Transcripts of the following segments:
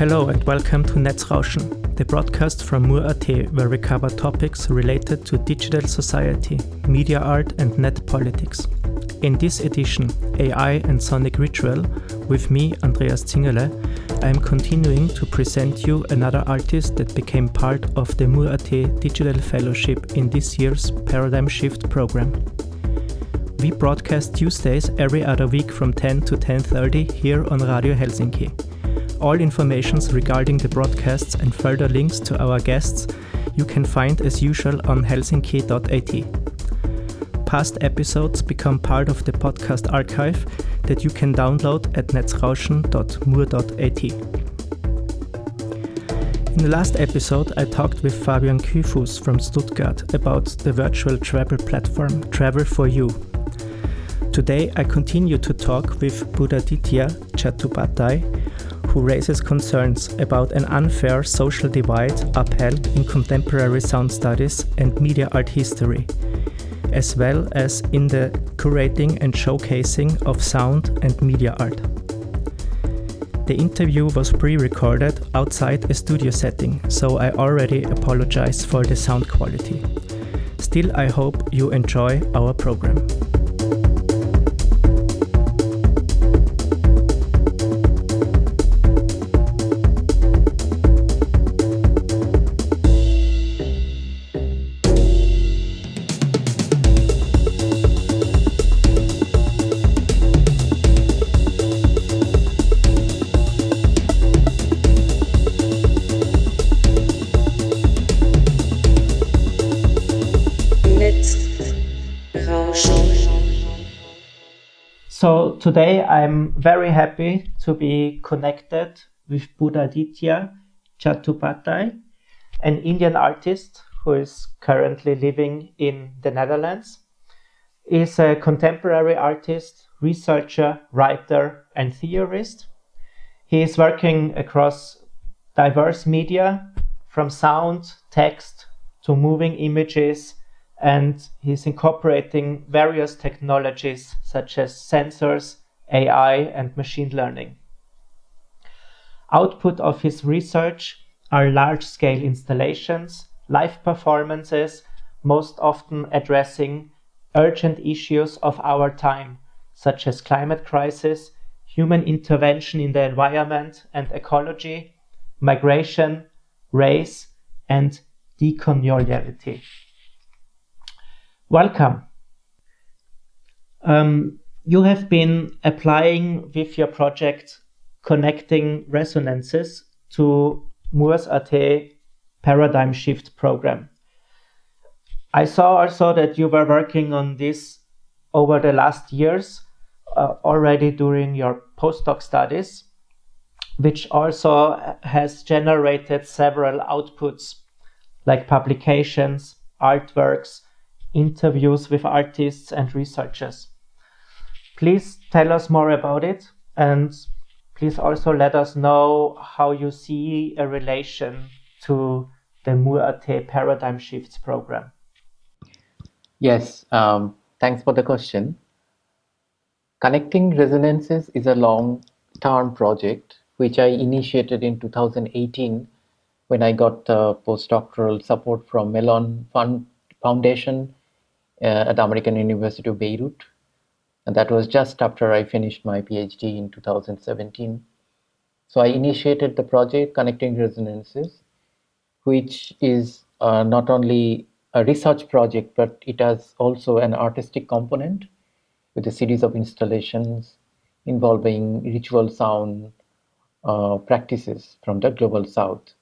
Hello and welcome to Netzrauschen, the broadcast from Mur.at where we cover topics related to digital society, media art and net politics. In this edition, AI and Sonic Ritual, with me, Andreas Zingerle, I am continuing to present you another artist that became part of the Mur.at Digital Fellowship in this year's Paradigm Shift program. We broadcast Tuesdays every other week from 10 to 10:30 here on Radio Helsinki. All informations regarding the broadcasts and further links to our guests you can find as usual on helsinki.at. Past episodes become part of the podcast archive that you can download at netzrauschen.mur.at. In the last episode, I talked with Fabian Kyfus from Stuttgart about the virtual travel platform Travel for You. Today, I continue to talk with Budhaditya Chattopadhyay, who raises concerns about an unfair social divide upheld in contemporary sound studies and media art history, as well as in the curating and showcasing of sound and media art. The interview was pre recorded outside a studio setting, so I already apologize for the sound quality. Still, I hope you enjoy our program. So today I'm very happy to be connected with Budhaditya Chattopadhyay, an Indian artist who is currently living in the Netherlands. He is a contemporary artist, researcher, writer, and theorist. He is working across diverse media from sound, text to moving images and he's incorporating various technologies such as sensors, AI, and machine learning. Output of his research are large scale installations, live performances, most often addressing urgent issues of our time, such as climate crisis, human intervention in the environment and ecology, migration, race, and decoloniality. Welcome. Um, you have been applying with your project Connecting Resonances to Mur.at's Paradigm Shift program. I saw also that you were working on this over the last years, uh, already during your postdoc studies, which also has generated several outputs like publications, artworks, interviews with artists and researchers. Please tell us more about it and please also let us know how you see a relation to the Mur.at Paradigm Shifts program. Yes, um, thanks for the question. Connecting Resonances is a long term project which I initiated in 2018 when I got uh, postdoctoral support from Mellon Fund Foundation at the American University of Beirut. And that was just after I finished my PhD in 2017. So I initiated the project Connecting Resonances, which is uh, not only a research project, but it has also an artistic component with a series of installations involving ritual sound uh, practices from the global south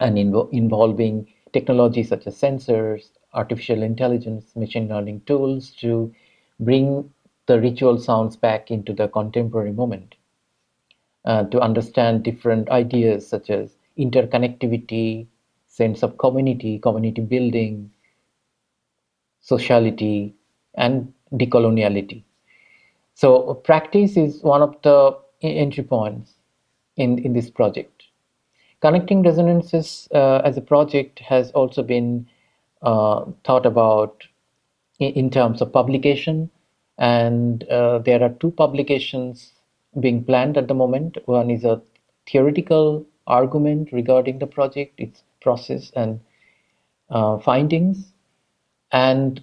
and invo- involving technologies such as sensors, artificial intelligence, machine learning tools to bring the ritual sounds back into the contemporary moment. uh, to understand different ideas such as interconnectivity, sense of community, community building, sociality, and decoloniality. So practice is one of the entry points in, in this project. Connecting Resonances uh, as a project has also been thought about in, terms of publication, and uh, there are two publications being planned at the moment. One is a theoretical argument regarding the project, its process and uh, findings, and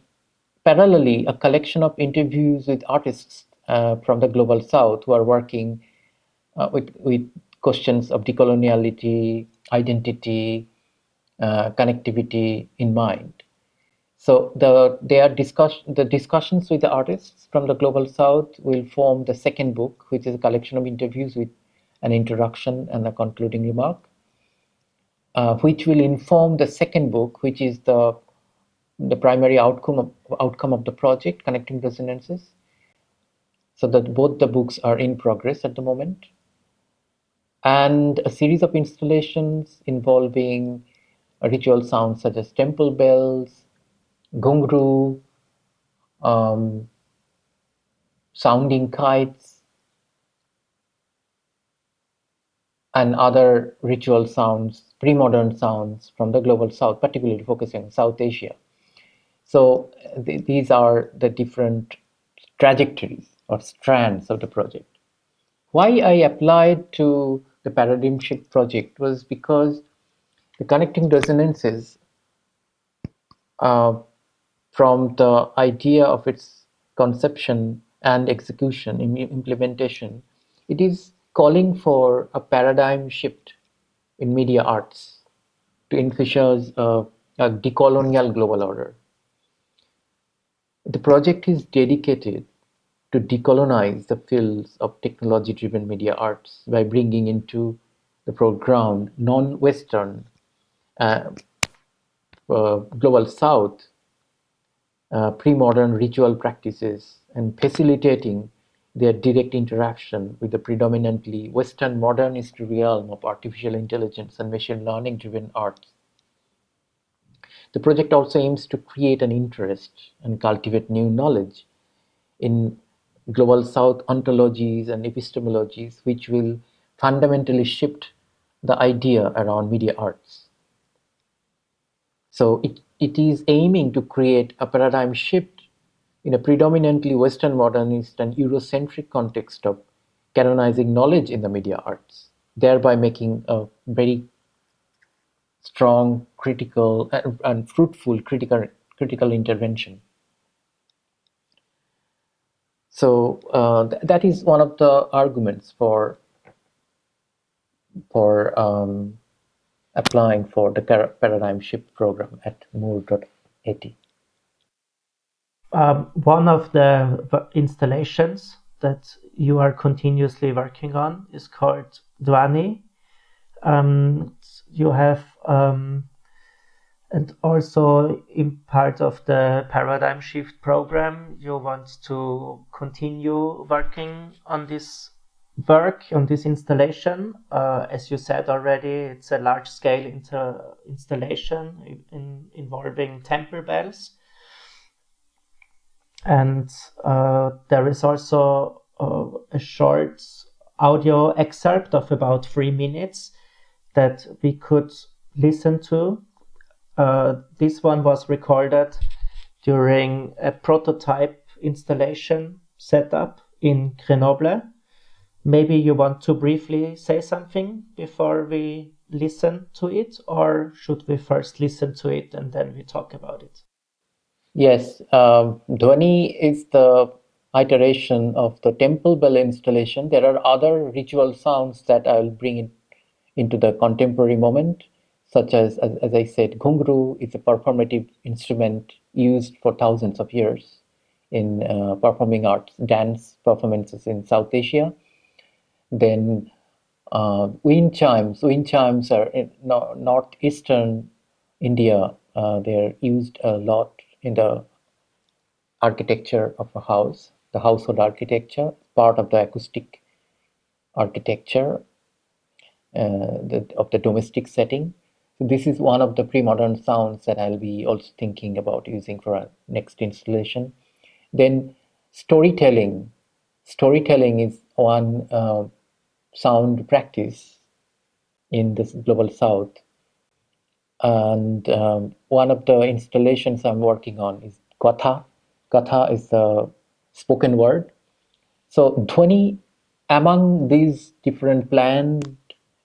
parallelly a collection of interviews with artists uh, from the global south who are working uh, with, with questions of decoloniality, identity, uh, connectivity in mind. So the they are discuss the discussions with the artists from the global south will form the second book, which is a collection of interviews with an introduction and a concluding remark, uh, which will inform the second book, which is the the primary outcome of, outcome of the project, connecting resonances. So that both the books are in progress at the moment and a series of installations involving ritual sounds such as temple bells, ghungru, um, sounding kites, and other ritual sounds, pre-modern sounds from the global south, particularly focusing on South Asia. So th these are the different trajectories or strands of the project. Why I applied to the paradigm shift project was because the connecting resonances uh, from the idea of its conception and execution implementation. It is calling for a paradigm shift in media arts to envisage a, a decolonial global order. The project is dedicated to decolonize the fields of technology driven media arts by bringing into the foreground non Western global South uh, pre modern ritual practices and facilitating their direct interaction with the predominantly Western modernist realm of artificial intelligence and machine learning driven arts. The project also aims to create an interest and cultivate new knowledge in global south ontologies and epistemologies which will fundamentally shift the idea around media arts. So it, it is aiming to create a paradigm shift in a predominantly Western modernist and Eurocentric context of canonizing knowledge in the media arts, thereby making a very strong, critical, and, and fruitful critical, critical intervention. So uh, th that is one of the arguments for for um, applying for the paradigm shift program at mur.at. Um, one of the installations that you are continuously working on is called Dhwani. Um, you have um, and also in part of the paradigm shift program you want to continue working on this work on this installation. Uh, as you said already it's a large scale inter- installation in, involving temple bells. And uh, there is also uh, a short audio excerpt of about three minutes that we could listen to. Uh, this one was recorded during a prototype installation setup in Grenoble. Maybe you want to briefly say something before we listen to it, or should we first listen to it and then we talk about it? Yes, um, Dhwani is the iteration of the temple bell installation. There are other ritual sounds that I will bring in, into the contemporary moment such as, as, as I said, ghungru is a performative instrument used for thousands of years in uh, performing arts, dance performances in South Asia. Then uh, wind chimes. Wind chimes are in no, northeastern India. Uh, they're used a lot in the architecture of a house, the household architecture, part of the acoustic architecture uh, the, of the domestic setting. So this is one of the pre-modern sounds that I'll be also thinking about using for our next installation. Then storytelling. Storytelling is one uh, sound practice in this global south. And um, one of the installations I'm working on is Gatha. Gatha is the spoken word. So Dhwani, among these different planned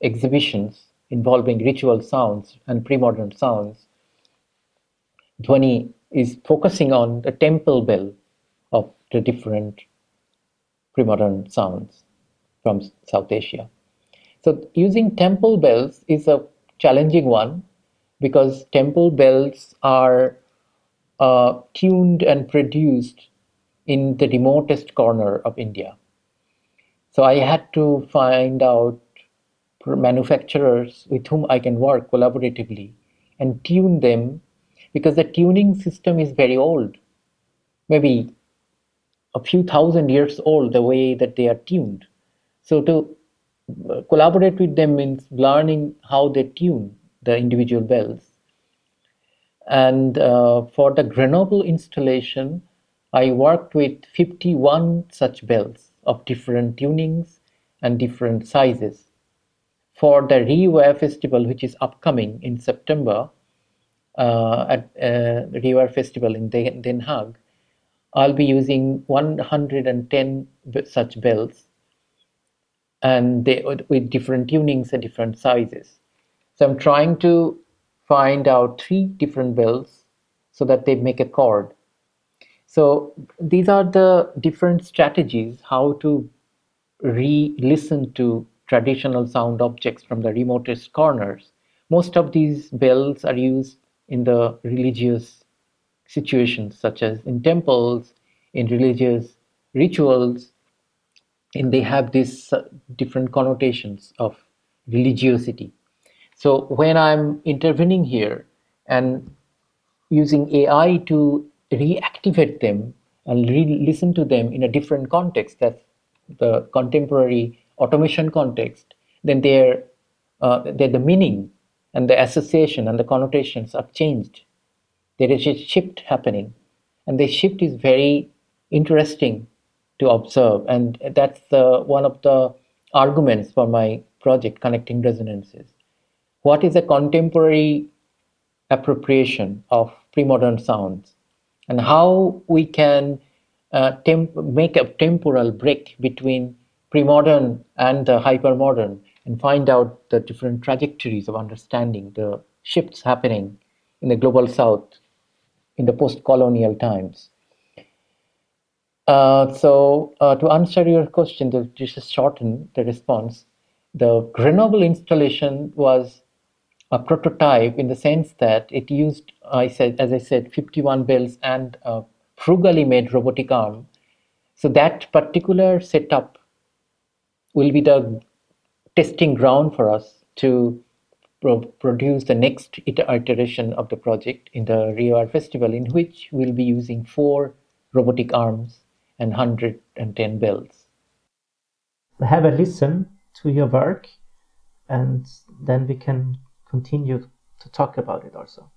exhibitions involving ritual sounds and pre-modern sounds, Dhwani is focusing on the temple bell of the different pre-modern sounds from South Asia. So using temple bells is a challenging one because temple bells are uh, tuned and produced in the remotest corner of India. So I had to find out manufacturers with whom I can work collaboratively and tune them because the tuning system is very old, maybe a few thousand years old, the way that they are tuned. So to uh, collaborate with them means learning how they tune the individual bells. And uh, for the Grenoble installation, I worked with 51 such bells of different tunings and different sizes. For the Rewire Festival, which is upcoming in September uh, at uh, Rewire Festival in Den Haag, I'll be using 110 such bells and they with different tunings and different sizes. So I'm trying to find out three different bells so that they make a chord. So these are the different strategies how to re-listen to traditional sound objects from the remotest corners. Most of these bells are used in the religious situations such as in temples, in religious rituals, and they have these uh, different connotations of religiosity. So when I'm intervening here and using AI to reactivate them and re-listen to them in a different context, that's the contemporary automation context, then their, uh, the meaning and the association and the connotations are changed. There is a shift happening, and the shift is very interesting to observe, and that's uh, one of the arguments for my project, Connecting Resonances. What is a contemporary appropriation of pre-modern sounds, and how we can uh, make a temporal break between pre-modern and the hypermodern and find out the different trajectories of understanding the shifts happening in the global south in the post-colonial times. Uh, so uh, to answer your question, to just shorten the response, the Grenoble installation was a prototype in the sense that it used, I said, as I said, 51 bells and a frugally made robotic arm. So that particular setup will be the testing ground for us to pro- produce the next iteration of the project in the Rewire Festival, in which we'll be using four robotic arms and 110 bells. Have a listen to your work, and then we can continue to talk about it also.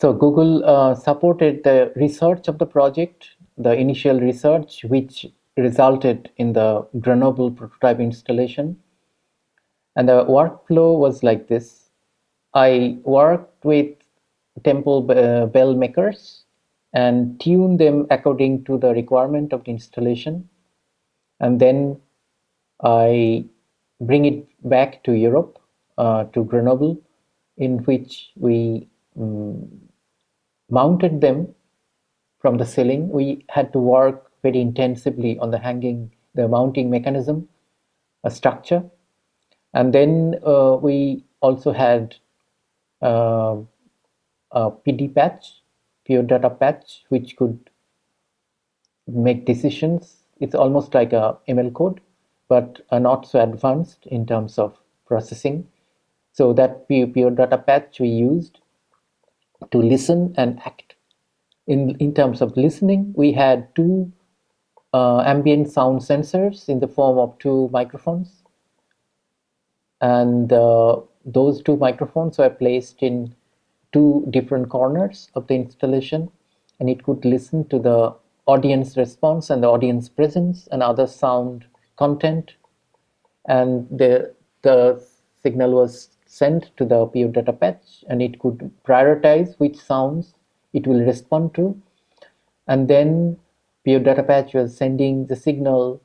So Google uh, supported the research of the project, the initial research, which resulted in the Grenoble prototype installation. And the workflow was like this. I worked with temple uh, bell makers and tuned them according to the requirement of the installation. And then I bring it back to Europe, uh, to Grenoble, in which we um, mounted them from the ceiling. We had to work very intensively on the hanging, the mounting mechanism, a structure. And then uh, we also had uh, a PD patch, pure data patch, which could make decisions. It's almost like a ML code, but uh, not so advanced in terms of processing. So that pure, pure data patch we used to listen and act. In, in terms of listening, we had two uh, ambient sound sensors in the form of two microphones. And uh, those two microphones were placed in two different corners of the installation, and it could listen to the audience response and the audience presence and other sound content. And the, the signal was sent to the pure data patch and it could prioritize which sounds it will respond to. And then pure data patch was sending the signal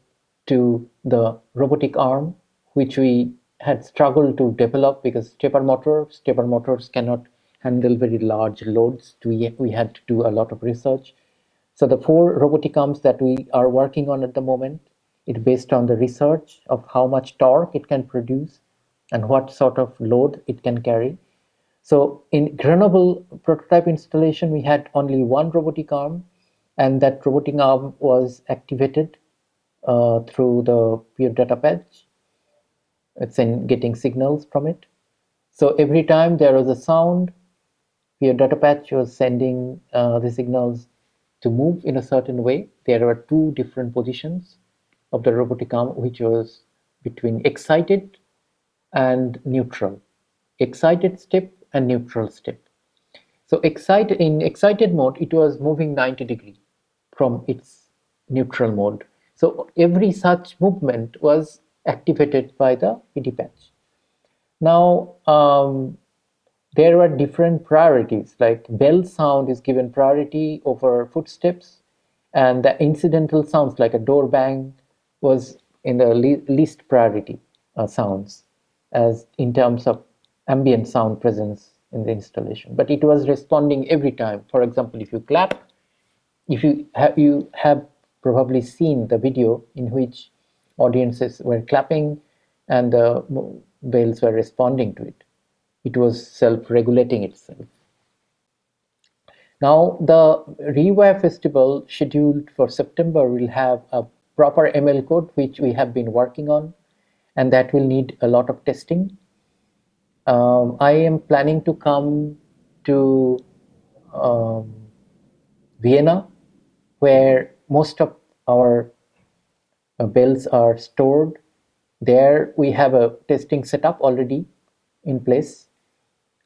to the robotic arm, which we had struggled to develop because stepper motor, stepper motors cannot handle very large loads. We, we had to do a lot of research. So the four robotic arms that we are working on at the moment, it's based on the research of how much torque it can produce and what sort of load it can carry. So in Grenoble prototype installation, we had only one robotic arm, and that robotic arm was activated uh, through the pure data patch. It's in getting signals from it. So every time there was a sound, pure data patch was sending uh, the signals to move in a certain way. There were two different positions of the robotic arm, which was between excited and neutral, excited step and neutral step. So excited in excited mode, it was moving 90 degree from its neutral mode. So every such movement was activated by the PD patch. Now um, there were different priorities like bell sound is given priority over footsteps and the incidental sounds like a door bang was in the le least priority uh, sounds as in terms of ambient sound presence in the installation. But it was responding every time. For example, if you clap, if you have you have probably seen the video in which audiences were clapping and the bells were responding to it. It was self-regulating itself. Now the Rewire Festival scheduled for September will have a proper ML code which we have been working on and that will need a lot of testing. Um, I am planning to come to um, Vienna, where most of our uh, bells are stored. There we have a testing setup already in place.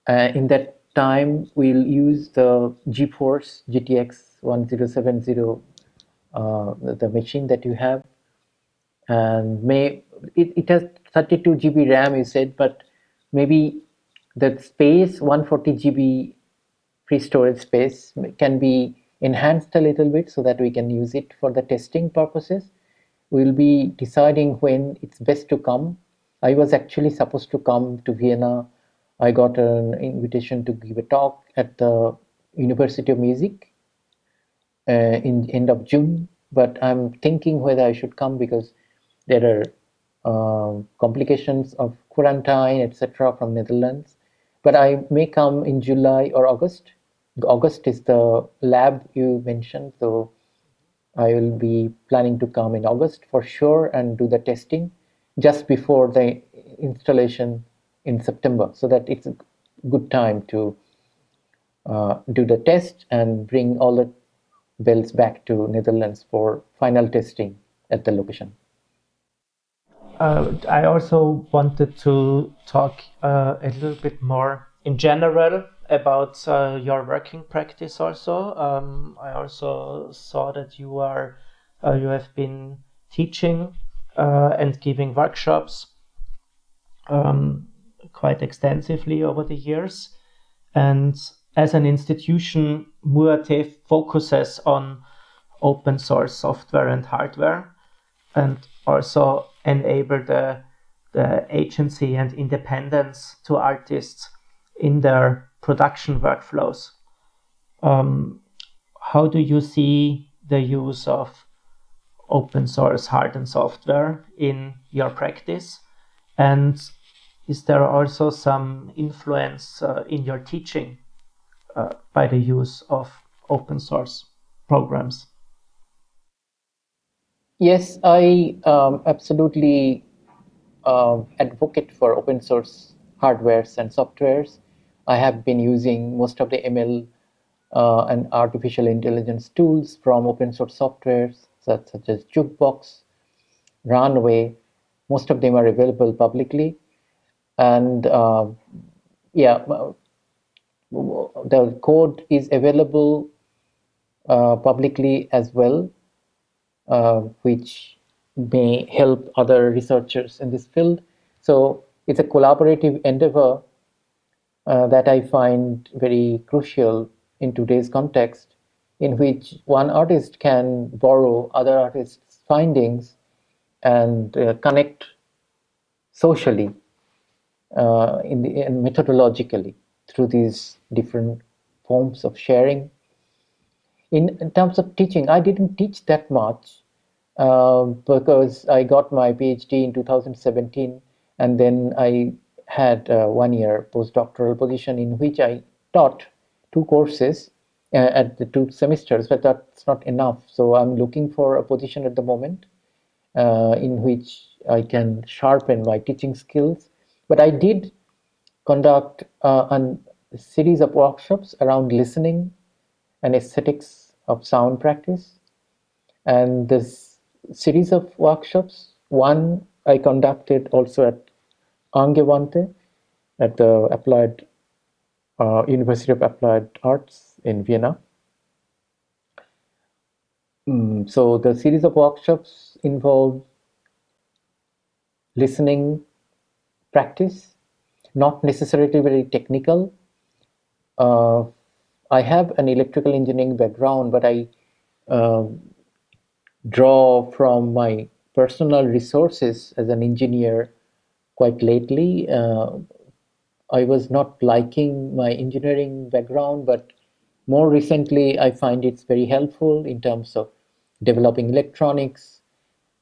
Uh, in that time, we'll use the GeForce GTX 1070, uh, the machine that you have, and may it, it has 32 GB RAM, you said, but maybe the space, 140 GB free storage space, can be enhanced a little bit so that we can use it for the testing purposes. We'll be deciding when it's best to come. I was actually supposed to come to Vienna. I got an invitation to give a talk at the University of Music uh, in end of June, but I'm thinking whether I should come because there are complications of quarantine, etc., from Netherlands. But I may come in July or August. August is the lab you mentioned, so I will be planning to come in August for sure and do the testing just before the installation in September, so that it's a good time to uh, do the test and bring all the bells back to Netherlands for final testing at the location uh, I also wanted to talk uh, a little bit more in general about uh, your working practice also. Um, I also saw that you are uh, you have been teaching uh, and giving workshops um, quite extensively over the years. And as an institution, Mur.at focuses on open source software and hardware and also enable the, the agency and independence to artists in their production workflows. Um, how do you see the use of open source hardened software in your practice? And is there also some influence uh, in your teaching uh, by the use of open source programs? Yes, I um, absolutely uh, advocate for open source hardwares and softwares. I have been using most of the ML uh, and artificial intelligence tools from open source softwares such, such as Jukebox, Runway. Most of them are available publicly. And uh, yeah, the code is available uh, publicly as well, which may help other researchers in this field. So it's a collaborative endeavor uh, that I find very crucial in today's context, in which one artist can borrow other artists' findings and uh, connect socially uh, in the, and methodologically through these different forms of sharing. In, in terms of teaching, I didn't teach that much uh, because I got my PhD in 2017 and then I had a one year postdoctoral position in which I taught two courses uh, at the two semesters, but that's not enough. So I'm looking for a position at the moment uh, in which I can sharpen my teaching skills. But I did conduct uh, a series of workshops around listening and aesthetics of sound practice. And this series of workshops, one I conducted also at Angewandte at the Applied uh, University of Applied Arts in Vienna. Mm, so the series of workshops involve listening practice, not necessarily very technical. Uh, I have an electrical engineering background, but I uh, draw from my personal resources as an engineer quite lately. Uh, I was not liking my engineering background, but more recently, I find it's very helpful in terms of developing electronics,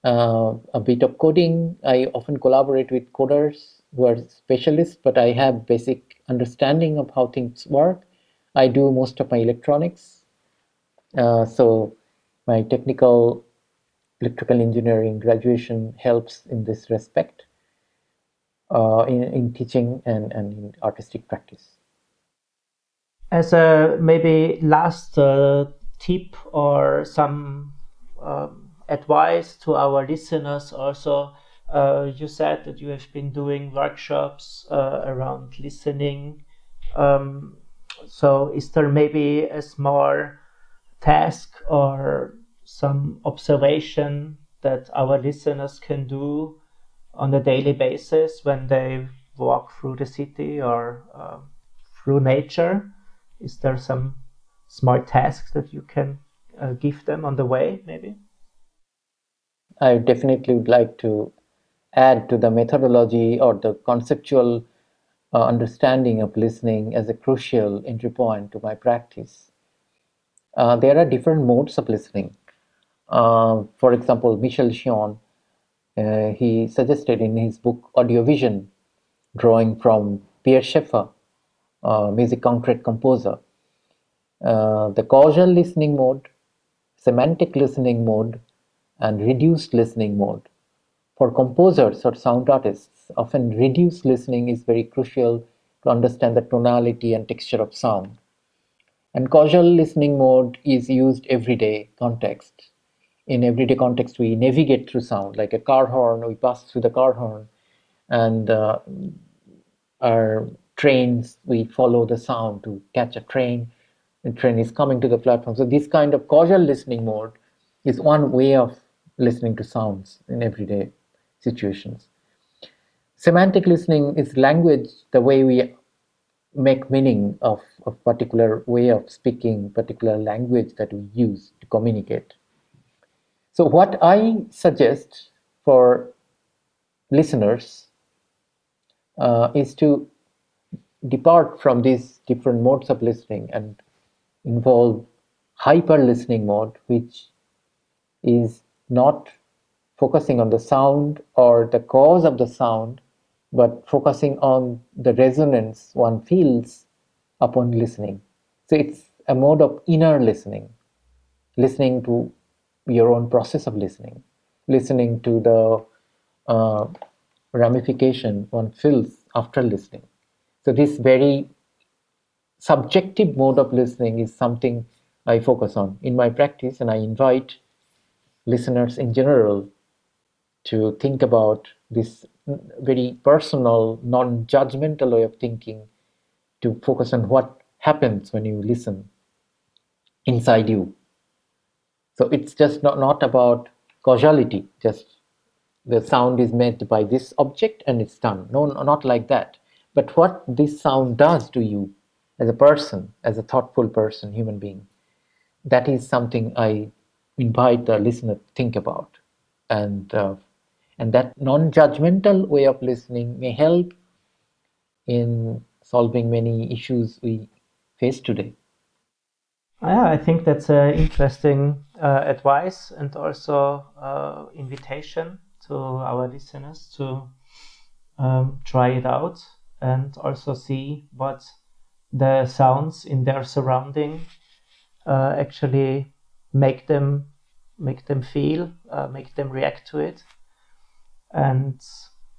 uh, a bit of coding. I often collaborate with coders who are specialists, but I have basic understanding of how things work. I do most of my electronics. Uh, so my technical electrical engineering graduation helps in this respect uh, in, in teaching and, and in artistic practice. As a maybe last uh, tip or some um, advice to our listeners also, uh, you said that you have been doing workshops uh, around listening. Um, so, is there maybe a small task or some observation that our listeners can do on a daily basis when they walk through the city or uh, through nature? Is there some small tasks that you can uh, give them on the way, maybe? I definitely would like to add to the methodology or the conceptual understanding of listening as a crucial entry point to my practice. Uh, there are different modes of listening. Uh, for example, Michel uh, he suggested in his book Audiovision, drawing from Pierre Schaeffer, uh, music concrete composer. Uh, the causal listening mode, semantic listening mode, and reduced listening mode. For composers or sound artists, often reduced listening is very crucial to understand the tonality and texture of sound. And causal listening mode is used everyday context in everyday context we navigate through sound like a car horn we pass through the car horn and uh, our trains, we follow the sound to catch a train. The train is coming to the platform. So this kind of causal listening mode is one way of listening to sounds in everyday situations. Semantic listening is language, the way we make meaning of a particular way of speaking, particular language that we use to communicate. So, what I suggest for listeners uh, is to depart from these different modes of listening and involve hyper listening mode, which is not focusing on the sound or the cause of the sound, but focusing on the resonance one feels upon listening. So it's a mode of inner listening, listening to your own process of listening, listening to the uh, ramification one feels after listening. So this very subjective mode of listening is something I focus on in my practice, and I invite listeners in general to think about this very personal, non judgmental way of thinking, to focus on what happens when you listen inside you. So it's just not, not about causality, just the sound is made by this object and it's done. No, not like that. But what this sound does to you as a person, as a thoughtful person, human being, that is something I invite the listener to think about. And uh, and that non-judgmental way of listening may help in solving many issues we face today. Yeah, I think that's an interesting uh, advice and also uh, invitation to our listeners to um, try it out and also see what the sounds in their surrounding uh, actually make them make them feel, uh, make them react to it and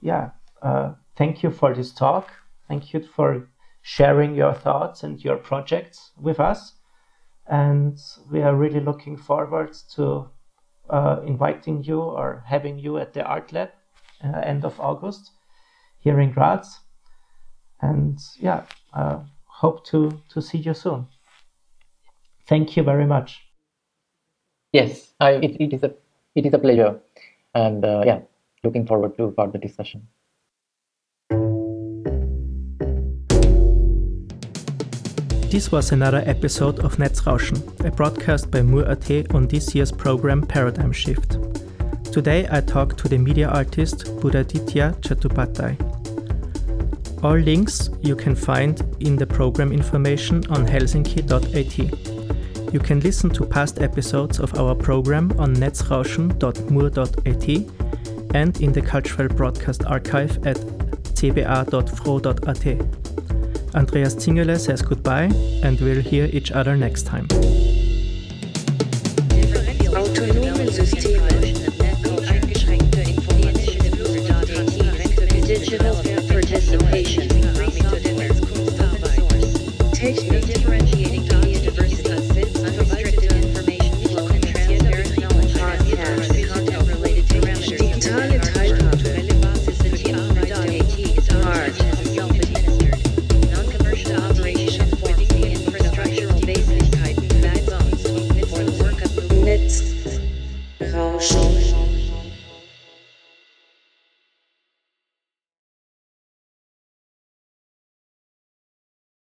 yeah, uh, thank you for this talk. Thank you for sharing your thoughts and your projects with us. And we are really looking forward to uh, inviting you or having you at the Art Lab uh, end of August here in Graz. And yeah, uh, hope to, to see you soon. Thank you very much. Yes, I, it, it is a it is a pleasure, and uh, yeah, looking forward to further discussion. This was another episode of Netzrauschen, a broadcast by Mur.at on this year's program Paradigm Shift. Today I talked to the media artist Budhaditya Chattopadhyay. All links you can find in the program information on helsinki.at. You can listen to past episodes of our program on netzrauschen.mur.at and in the Cultural Broadcast Archive at cba.fro.at. Andreas Zingerle says goodbye and we'll hear each other next time.